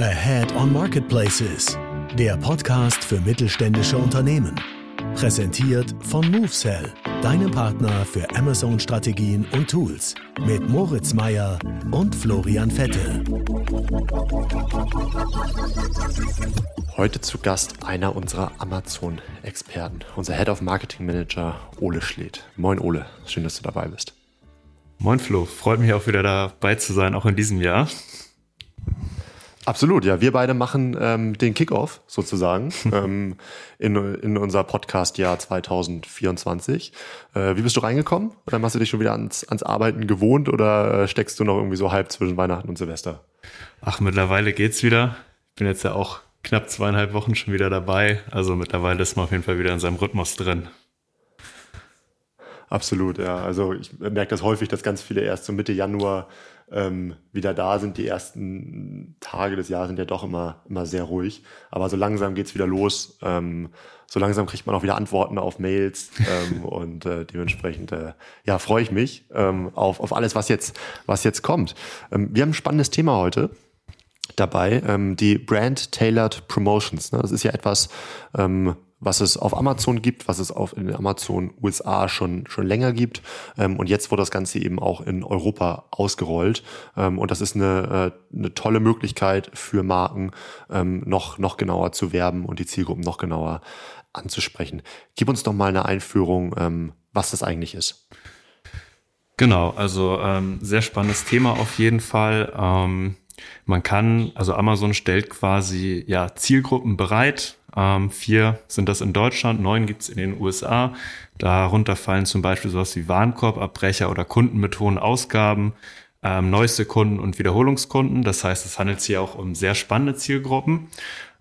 Ahead on Marketplaces, der Podcast für mittelständische Unternehmen. Präsentiert von MoveSell, deinem Partner für Amazon-Strategien und Tools. Mit Moritz Meyer und Florian Vettel. Heute zu Gast einer unserer Amazon-Experten, unser Head of Marketing Manager Ole Schledt. Moin Ole, schön, dass du dabei bist. Moin Flo, freut mich auch wieder dabei zu sein, auch in diesem Jahr. Absolut, ja. Wir beide machen ähm, den Kickoff sozusagen ähm, in, in unser Podcast-Jahr 2024. Äh, wie bist du reingekommen? Oder hast du dich schon wieder ans, ans Arbeiten gewohnt oder äh, steckst du noch irgendwie so halb zwischen Weihnachten und Silvester? Ach, mittlerweile geht's wieder. Ich bin jetzt ja auch knapp zweieinhalb Wochen schon wieder dabei. Also mittlerweile ist man auf jeden Fall wieder in seinem Rhythmus drin. Absolut, ja. Also ich merke das häufig, dass ganz viele erst so Mitte Januar ähm, wieder da sind. Die ersten Tage des Jahres sind ja doch immer, immer sehr ruhig. Aber so langsam geht's wieder los. Ähm, so langsam kriegt man auch wieder Antworten auf Mails ähm, und äh, dementsprechend äh, ja freue ich mich ähm, auf, auf alles, was jetzt, was jetzt kommt. Ähm, wir haben ein spannendes Thema heute dabei, ähm, die Brand Tailored Promotions. Ne? Das ist ja etwas, ähm, was es auf Amazon gibt, was es auf in Amazon USA schon schon länger gibt ähm, und jetzt wurde das Ganze eben auch in Europa ausgerollt ähm, und das ist eine, äh, eine tolle Möglichkeit für Marken ähm, noch noch genauer zu werben und die Zielgruppen noch genauer anzusprechen. Gib uns doch mal eine Einführung, ähm, was das eigentlich ist. Genau, also ähm, sehr spannendes Thema auf jeden Fall. Ähm, man kann, also Amazon stellt quasi ja Zielgruppen bereit, ähm, vier sind das in Deutschland, neun gibt's in den USA. Darunter fallen zum Beispiel sowas wie Warenkorbabbrecher oder Kunden mit hohen Ausgaben, ähm, neueste Kunden und Wiederholungskunden. Das heißt, es handelt sich auch um sehr spannende Zielgruppen.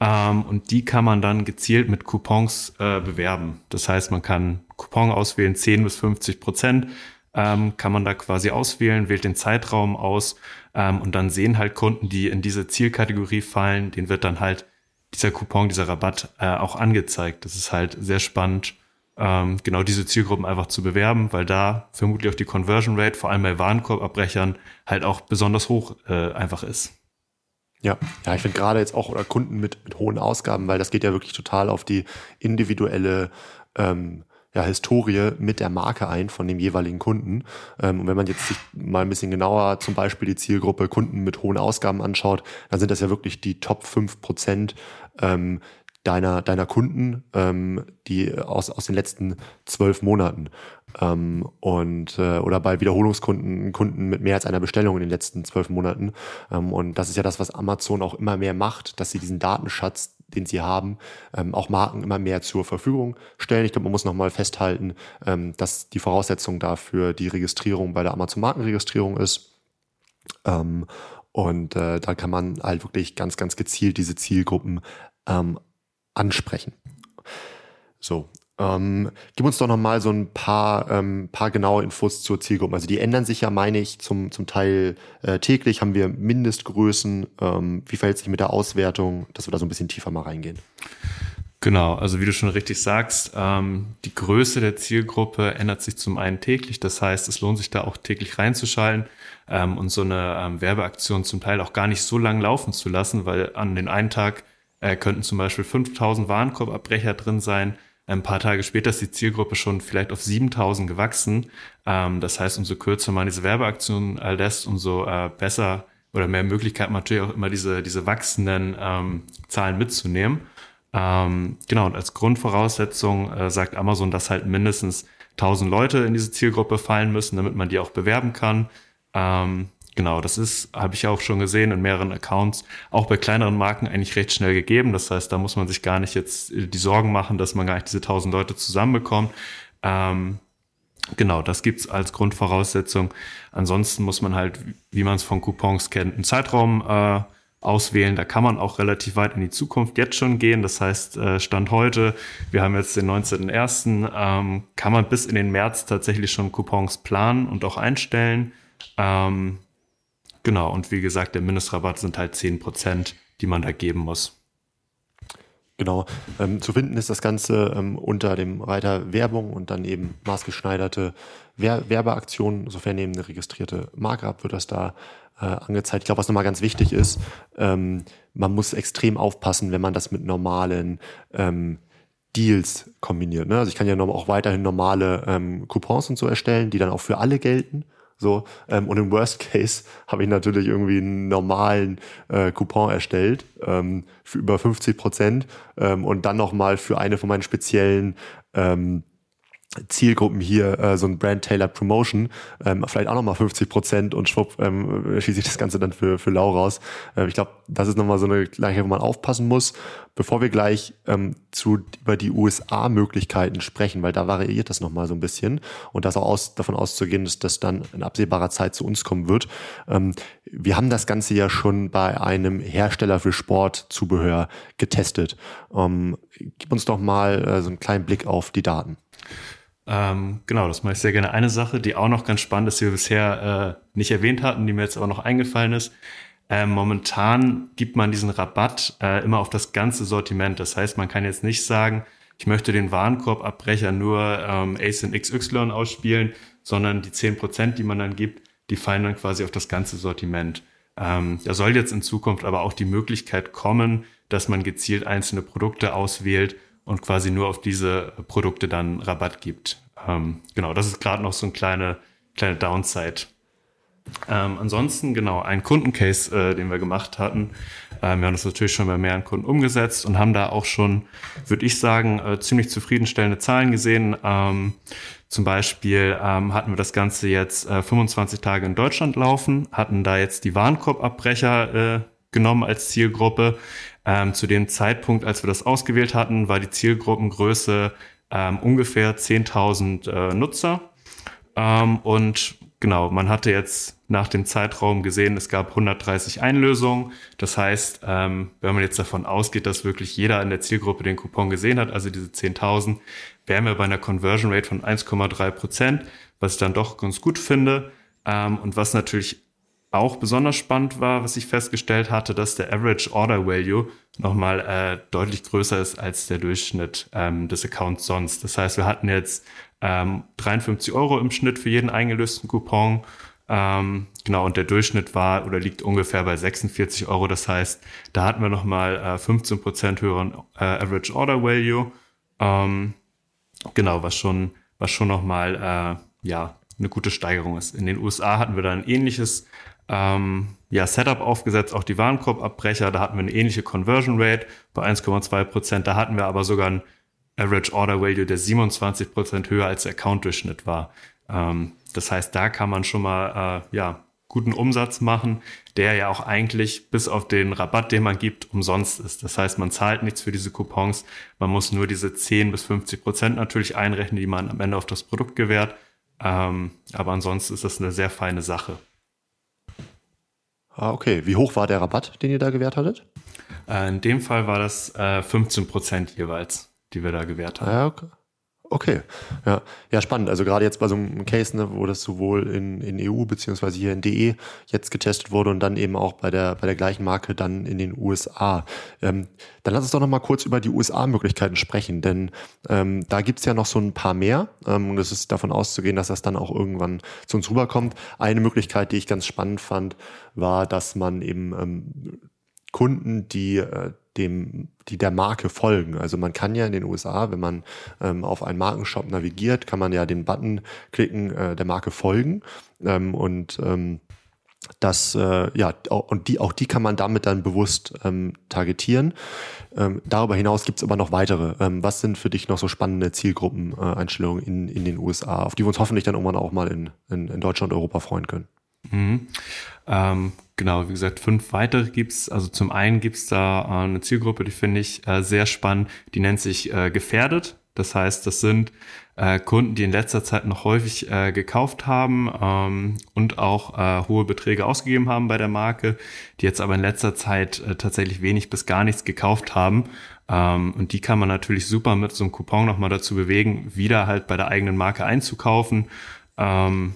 Ähm, und die kann man dann gezielt mit Coupons äh, bewerben. Das heißt, man kann Coupon auswählen, 10 bis 50 Prozent ähm, kann man da quasi auswählen, wählt den Zeitraum aus ähm, und dann sehen halt Kunden, die in diese Zielkategorie fallen, den wird dann halt dieser Coupon, dieser Rabatt äh, auch angezeigt. Das ist halt sehr spannend, ähm, genau diese Zielgruppen einfach zu bewerben, weil da vermutlich auch die Conversion Rate, vor allem bei Warenkorbabbrechern, halt auch besonders hoch äh, einfach ist. Ja, ja, ich finde gerade jetzt auch oder Kunden mit, mit hohen Ausgaben, weil das geht ja wirklich total auf die individuelle ähm, ja, Historie mit der Marke ein von dem jeweiligen Kunden. Ähm, und wenn man jetzt sich mal ein bisschen genauer zum Beispiel die Zielgruppe Kunden mit hohen Ausgaben anschaut, dann sind das ja wirklich die Top 5 Prozent ähm, deiner, deiner Kunden, ähm, die aus, aus den letzten zwölf Monaten. Ähm, und äh, oder bei Wiederholungskunden, Kunden mit mehr als einer Bestellung in den letzten zwölf Monaten. Ähm, und das ist ja das, was Amazon auch immer mehr macht, dass sie diesen Datenschatz den sie haben, ähm, auch Marken immer mehr zur Verfügung stellen. Ich glaube, man muss nochmal festhalten, ähm, dass die Voraussetzung dafür die Registrierung bei der Amazon Markenregistrierung ist. Ähm, und äh, da kann man halt wirklich ganz, ganz gezielt diese Zielgruppen ähm, ansprechen. So, ähm, gib uns doch noch mal so ein paar, ähm, paar genaue Infos zur Zielgruppe. Also die ändern sich ja, meine ich, zum, zum Teil äh, täglich. Haben wir Mindestgrößen? Ähm, wie verhält sich mit der Auswertung? Dass wir da so ein bisschen tiefer mal reingehen. Genau, also wie du schon richtig sagst, ähm, die Größe der Zielgruppe ändert sich zum einen täglich. Das heißt, es lohnt sich da auch täglich reinzuschalten ähm, und so eine ähm, Werbeaktion zum Teil auch gar nicht so lang laufen zu lassen, weil an den einen Tag äh, könnten zum Beispiel 5000 Warenkorbabbrecher drin sein ein paar Tage später ist die Zielgruppe schon vielleicht auf 7000 gewachsen. Ähm, das heißt, umso kürzer man diese Werbeaktion lässt, umso äh, besser oder mehr Möglichkeit man natürlich auch immer diese, diese wachsenden ähm, Zahlen mitzunehmen. Ähm, genau, und als Grundvoraussetzung äh, sagt Amazon, dass halt mindestens 1000 Leute in diese Zielgruppe fallen müssen, damit man die auch bewerben kann. Ähm, Genau, das ist, habe ich auch schon gesehen in mehreren Accounts, auch bei kleineren Marken eigentlich recht schnell gegeben. Das heißt, da muss man sich gar nicht jetzt äh, die Sorgen machen, dass man gar nicht diese tausend Leute zusammenbekommt. Ähm, genau, das gibt's als Grundvoraussetzung. Ansonsten muss man halt, wie man es von Coupons kennt, einen Zeitraum äh, auswählen. Da kann man auch relativ weit in die Zukunft jetzt schon gehen. Das heißt, äh, Stand heute, wir haben jetzt den 19.01., ähm, kann man bis in den März tatsächlich schon Coupons planen und auch einstellen. Ähm, Genau, und wie gesagt, der Mindestrabatt sind halt 10 Prozent, die man da geben muss. Genau. Ähm, zu finden ist das Ganze ähm, unter dem Reiter Werbung und dann eben maßgeschneiderte Wer Werbeaktionen. Sofern eben eine registrierte Marke ab, wird das da äh, angezeigt. Ich glaube, was nochmal ganz wichtig ist, ähm, man muss extrem aufpassen, wenn man das mit normalen ähm, Deals kombiniert. Ne? Also ich kann ja auch weiterhin normale ähm, Coupons und so erstellen, die dann auch für alle gelten. So, ähm, und im Worst Case habe ich natürlich irgendwie einen normalen äh, Coupon erstellt ähm, für über 50 Prozent ähm, und dann nochmal für eine von meinen speziellen ähm, Zielgruppen hier äh, so ein Brand Tailored Promotion, ähm, vielleicht auch nochmal 50 Prozent und schwupp ähm, schließe ich das Ganze dann für, für lau raus. Äh, ich glaube, das ist nochmal so eine Gleichheit, wo man aufpassen muss, bevor wir gleich ähm, zu, über die USA-Möglichkeiten sprechen, weil da variiert das nochmal so ein bisschen und das auch aus, davon auszugehen, dass das dann in absehbarer Zeit zu uns kommen wird. Ähm, wir haben das Ganze ja schon bei einem Hersteller für Sportzubehör getestet. Ähm, gib uns doch mal äh, so einen kleinen Blick auf die Daten. Ähm, genau, das mache ich sehr gerne. Eine Sache, die auch noch ganz spannend ist, die wir bisher äh, nicht erwähnt hatten, die mir jetzt aber noch eingefallen ist. Äh, momentan gibt man diesen Rabatt äh, immer auf das ganze Sortiment. Das heißt, man kann jetzt nicht sagen, ich möchte den Warenkorbabbrecher nur ähm, ASIN XY ausspielen, sondern die zehn Prozent, die man dann gibt, die fallen dann quasi auf das ganze Sortiment. Ähm, da soll jetzt in Zukunft aber auch die Möglichkeit kommen, dass man gezielt einzelne Produkte auswählt und quasi nur auf diese Produkte dann Rabatt gibt. Ähm, genau, das ist gerade noch so ein kleine, kleine Downside. Ähm, ansonsten, genau, ein Kundencase, äh, den wir gemacht hatten. Ähm, wir haben das natürlich schon bei mehreren Kunden umgesetzt und haben da auch schon, würde ich sagen, äh, ziemlich zufriedenstellende Zahlen gesehen. Ähm, zum Beispiel ähm, hatten wir das Ganze jetzt äh, 25 Tage in Deutschland laufen, hatten da jetzt die Warenkorbabbrecher äh, genommen als Zielgruppe. Ähm, zu dem Zeitpunkt, als wir das ausgewählt hatten, war die Zielgruppengröße ähm, ungefähr 10.000 äh, Nutzer. Ähm, und genau, man hatte jetzt nach dem Zeitraum gesehen, es gab 130 Einlösungen. Das heißt, ähm, wenn man jetzt davon ausgeht, dass wirklich jeder in der Zielgruppe den Coupon gesehen hat, also diese 10.000, wären wir bei einer Conversion Rate von 1,3 Prozent, was ich dann doch ganz gut finde. Ähm, und was natürlich auch besonders spannend war, was ich festgestellt hatte, dass der Average Order Value nochmal äh, deutlich größer ist als der Durchschnitt ähm, des Accounts sonst. Das heißt, wir hatten jetzt ähm, 53 Euro im Schnitt für jeden eingelösten Coupon. Ähm, genau, und der Durchschnitt war oder liegt ungefähr bei 46 Euro. Das heißt, da hatten wir nochmal äh, 15% höheren äh, Average Order Value. Ähm, genau, was schon, was schon nochmal, äh, ja, eine gute Steigerung ist. In den USA hatten wir da ein ähnliches ähm, ja, Setup aufgesetzt, auch die Warenkorbabbrecher. Da hatten wir eine ähnliche Conversion Rate bei 1,2 Prozent. Da hatten wir aber sogar ein Average Order Value, der 27 Prozent höher als der Account-Durchschnitt war. Ähm, das heißt, da kann man schon mal äh, ja, guten Umsatz machen, der ja auch eigentlich bis auf den Rabatt, den man gibt, umsonst ist. Das heißt, man zahlt nichts für diese Coupons. Man muss nur diese 10 bis 50 Prozent natürlich einrechnen, die man am Ende auf das Produkt gewährt. Ähm, aber ansonsten ist das eine sehr feine Sache. Ah, okay. Wie hoch war der Rabatt, den ihr da gewährt hattet? Äh, in dem Fall war das äh, 15 Prozent jeweils, die wir da gewährt haben. Ja, okay. Okay, ja, ja spannend. Also gerade jetzt bei so einem Case, ne, wo das sowohl in, in EU beziehungsweise hier in DE jetzt getestet wurde und dann eben auch bei der bei der gleichen Marke dann in den USA. Ähm, dann lass uns doch noch mal kurz über die USA-Möglichkeiten sprechen, denn ähm, da gibt's ja noch so ein paar mehr ähm, und es ist davon auszugehen, dass das dann auch irgendwann zu uns rüberkommt. Eine Möglichkeit, die ich ganz spannend fand, war, dass man eben ähm, Kunden, die äh, dem, die der Marke folgen. Also man kann ja in den USA, wenn man ähm, auf einen Markenshop navigiert, kann man ja den Button klicken, äh, der Marke folgen ähm, und ähm, das äh, ja und die auch die kann man damit dann bewusst ähm, targetieren. Ähm, darüber hinaus gibt es aber noch weitere. Ähm, was sind für dich noch so spannende Zielgruppeneinstellungen äh, in, in den USA, auf die wir uns hoffentlich dann irgendwann auch mal in, in, in Deutschland und Europa freuen können? Mhm. Ähm, genau, wie gesagt, fünf weitere gibt's. Also zum einen gibt's da äh, eine Zielgruppe, die finde ich äh, sehr spannend, die nennt sich äh, gefährdet. Das heißt, das sind äh, Kunden, die in letzter Zeit noch häufig äh, gekauft haben ähm, und auch äh, hohe Beträge ausgegeben haben bei der Marke, die jetzt aber in letzter Zeit tatsächlich wenig bis gar nichts gekauft haben. Ähm, und die kann man natürlich super mit so einem Coupon nochmal dazu bewegen, wieder halt bei der eigenen Marke einzukaufen. Ähm,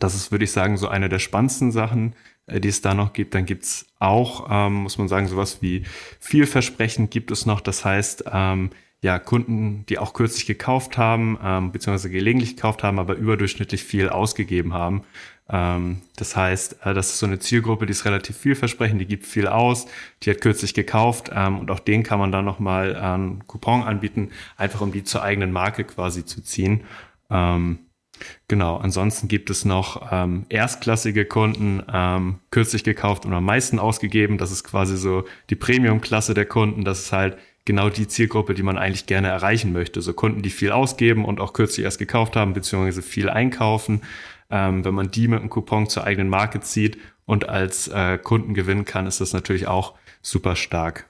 das ist, würde ich sagen, so eine der spannendsten Sachen. äh, die es da noch gibt. Dann gibt's auch, ähm, muss man sagen, sowas wie vielversprechend gibt es noch. Das heißt, ähm, ja, Kunden, die auch kürzlich gekauft haben, ähm, beziehungsweise gelegentlich gekauft haben, aber überdurchschnittlich viel ausgegeben haben. Ähm, das heißt, äh, das ist so eine Zielgruppe, die ist relativ vielversprechend, die gibt viel aus, die hat kürzlich gekauft ähm, und auch den kann man dann nochmal einen Coupon anbieten, einfach um die zur eigenen Marke quasi zu ziehen. Ähm, Genau, ansonsten gibt es noch ähm, erstklassige Kunden, ähm, kürzlich gekauft und am meisten ausgegeben. Das ist quasi so die Premium-Klasse der Kunden. Das ist halt genau die Zielgruppe, die man eigentlich gerne erreichen möchte. So Kunden, die viel ausgeben und auch kürzlich erst gekauft haben, beziehungsweise viel einkaufen. Ähm, wenn man die mit einem Coupon zur eigenen Marke zieht und als äh, Kunden gewinnen kann, ist das natürlich auch super stark.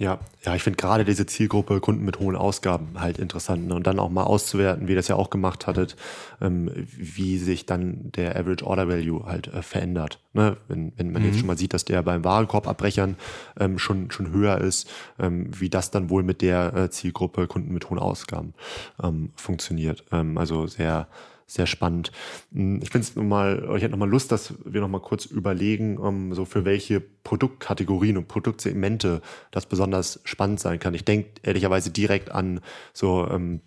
Ja, ja, ich finde gerade diese Zielgruppe Kunden mit hohen Ausgaben halt interessant. Ne? Und dann auch mal auszuwerten, wie ihr das ja auch gemacht hattet, ähm, wie sich dann der Average Order Value halt äh, verändert. Ne? Wenn, wenn man mhm. jetzt schon mal sieht, dass der beim Warenkorbabbrechern ähm, schon, schon höher ist, ähm, wie das dann wohl mit der äh, Zielgruppe Kunden mit hohen Ausgaben ähm, funktioniert. Ähm, also sehr, sehr spannend. Hm, ich finde es nochmal, ich hätte nochmal Lust, dass wir nochmal kurz überlegen, um, so für welche Produktkategorien und Produktsegmente das besonders spannend sein kann. Ich denke ehrlicherweise direkt an so ähm,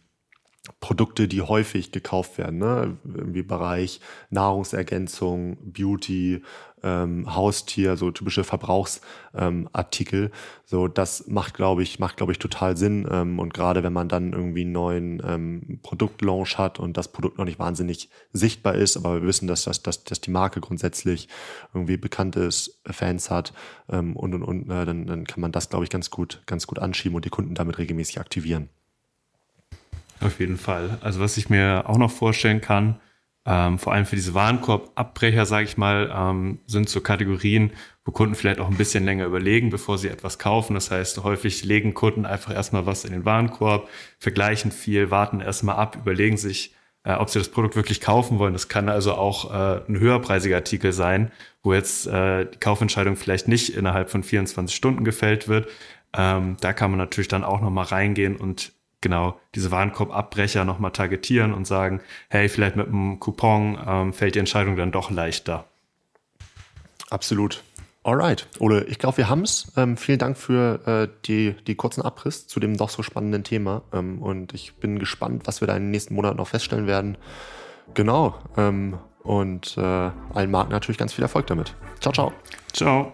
Produkte, die häufig gekauft werden, ne? im Bereich Nahrungsergänzung, Beauty, ähm, Haustier, so typische Verbrauchsartikel. Ähm, so, das macht, glaube ich, macht, glaube ich, total Sinn. Ähm, und gerade wenn man dann irgendwie einen neuen ähm, Produktlaunch hat und das Produkt noch nicht wahnsinnig sichtbar ist, aber wir wissen, dass, dass, dass, dass die Marke grundsätzlich irgendwie bekannt ist, Fans hat ähm, und und und, äh, dann, dann kann man das, glaube ich, ganz gut, ganz gut anschieben und die Kunden damit regelmäßig aktivieren. Auf jeden Fall. Also was ich mir auch noch vorstellen kann, ähm, vor allem für diese Warenkorbabbrecher, sage ich mal, ähm, sind so Kategorien, wo Kunden vielleicht auch ein bisschen länger überlegen, bevor sie etwas kaufen. Das heißt, häufig legen Kunden einfach erstmal was in den Warenkorb, vergleichen viel, warten erstmal ab, überlegen sich, äh, ob sie das Produkt wirklich kaufen wollen. Das kann also auch äh, ein höherpreisiger Artikel sein, wo jetzt äh, die Kaufentscheidung vielleicht nicht innerhalb von 24 Stunden gefällt wird. Ähm, da kann man natürlich dann auch nochmal reingehen und genau diese Warenkorbabbrecher nochmal targetieren und sagen, hey, vielleicht mit einem Coupon ähm, fällt die Entscheidung dann doch leichter. Absolut. Alright, Ole, ich glaube, wir haben's. Ähm, vielen Dank für äh, die, die kurzen Abriss zu dem doch so spannenden Thema. Ähm, und ich bin gespannt, was wir da in den nächsten Monaten noch feststellen werden. Genau. Ähm, und äh, allen Marken natürlich ganz viel Erfolg damit. Ciao, ciao. Ciao.